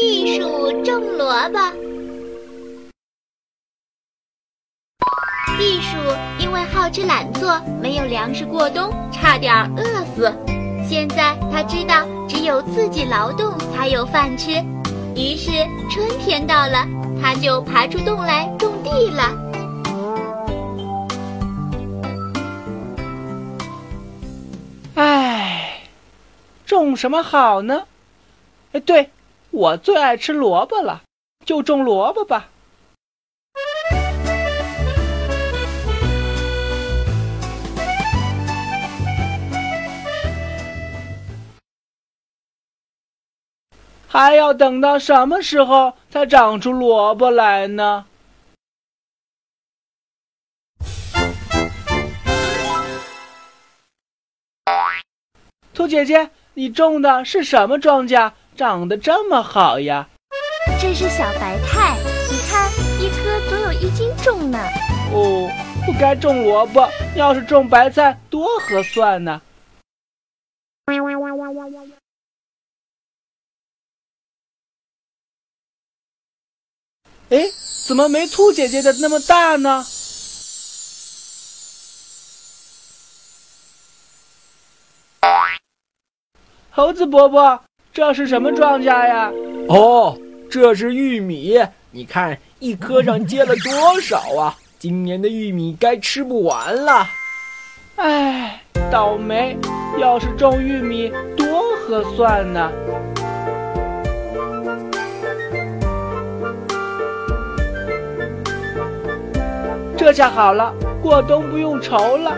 地鼠种萝卜。地鼠因为好吃懒做，没有粮食过冬，差点饿死。现在他知道，只有自己劳动才有饭吃。于是春天到了，他就爬出洞来种地了。唉，种什么好呢？哎，对，我最爱吃萝卜了，就种萝卜吧。还要等到什么时候才长出萝卜来呢？兔姐姐，你种的是什么庄稼？长得这么好呀？这是小白菜，你看，一颗足有一斤重呢。哦，不该种萝卜，要是种白菜，多合算呢。哎，怎么没兔姐姐的那么大呢？猴子伯伯，这是什么庄稼呀？哦，这是玉米。你看，一棵上结了多少啊？今年的玉米该吃不完了。唉，倒霉！要是种玉米，多合算呢。这下好了，过冬不用愁了。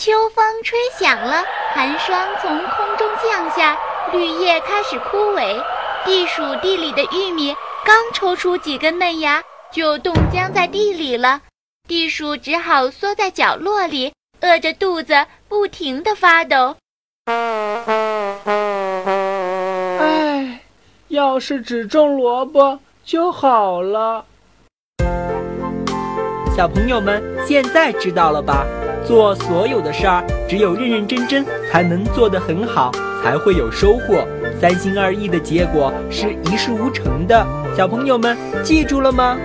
秋风吹响了，寒霜从空中降下，绿叶开始枯萎。地鼠地里的玉米刚抽出几根嫩芽，就冻僵在地里了。地鼠只好缩在角落里，饿着肚子，不停地发抖。唉，要是只种萝卜就好了。小朋友们，现在知道了吧？做所有的事儿，只有认认真真，才能做得很好，才会有收获。三心二意的结果是一事无成的。小朋友们，记住了吗？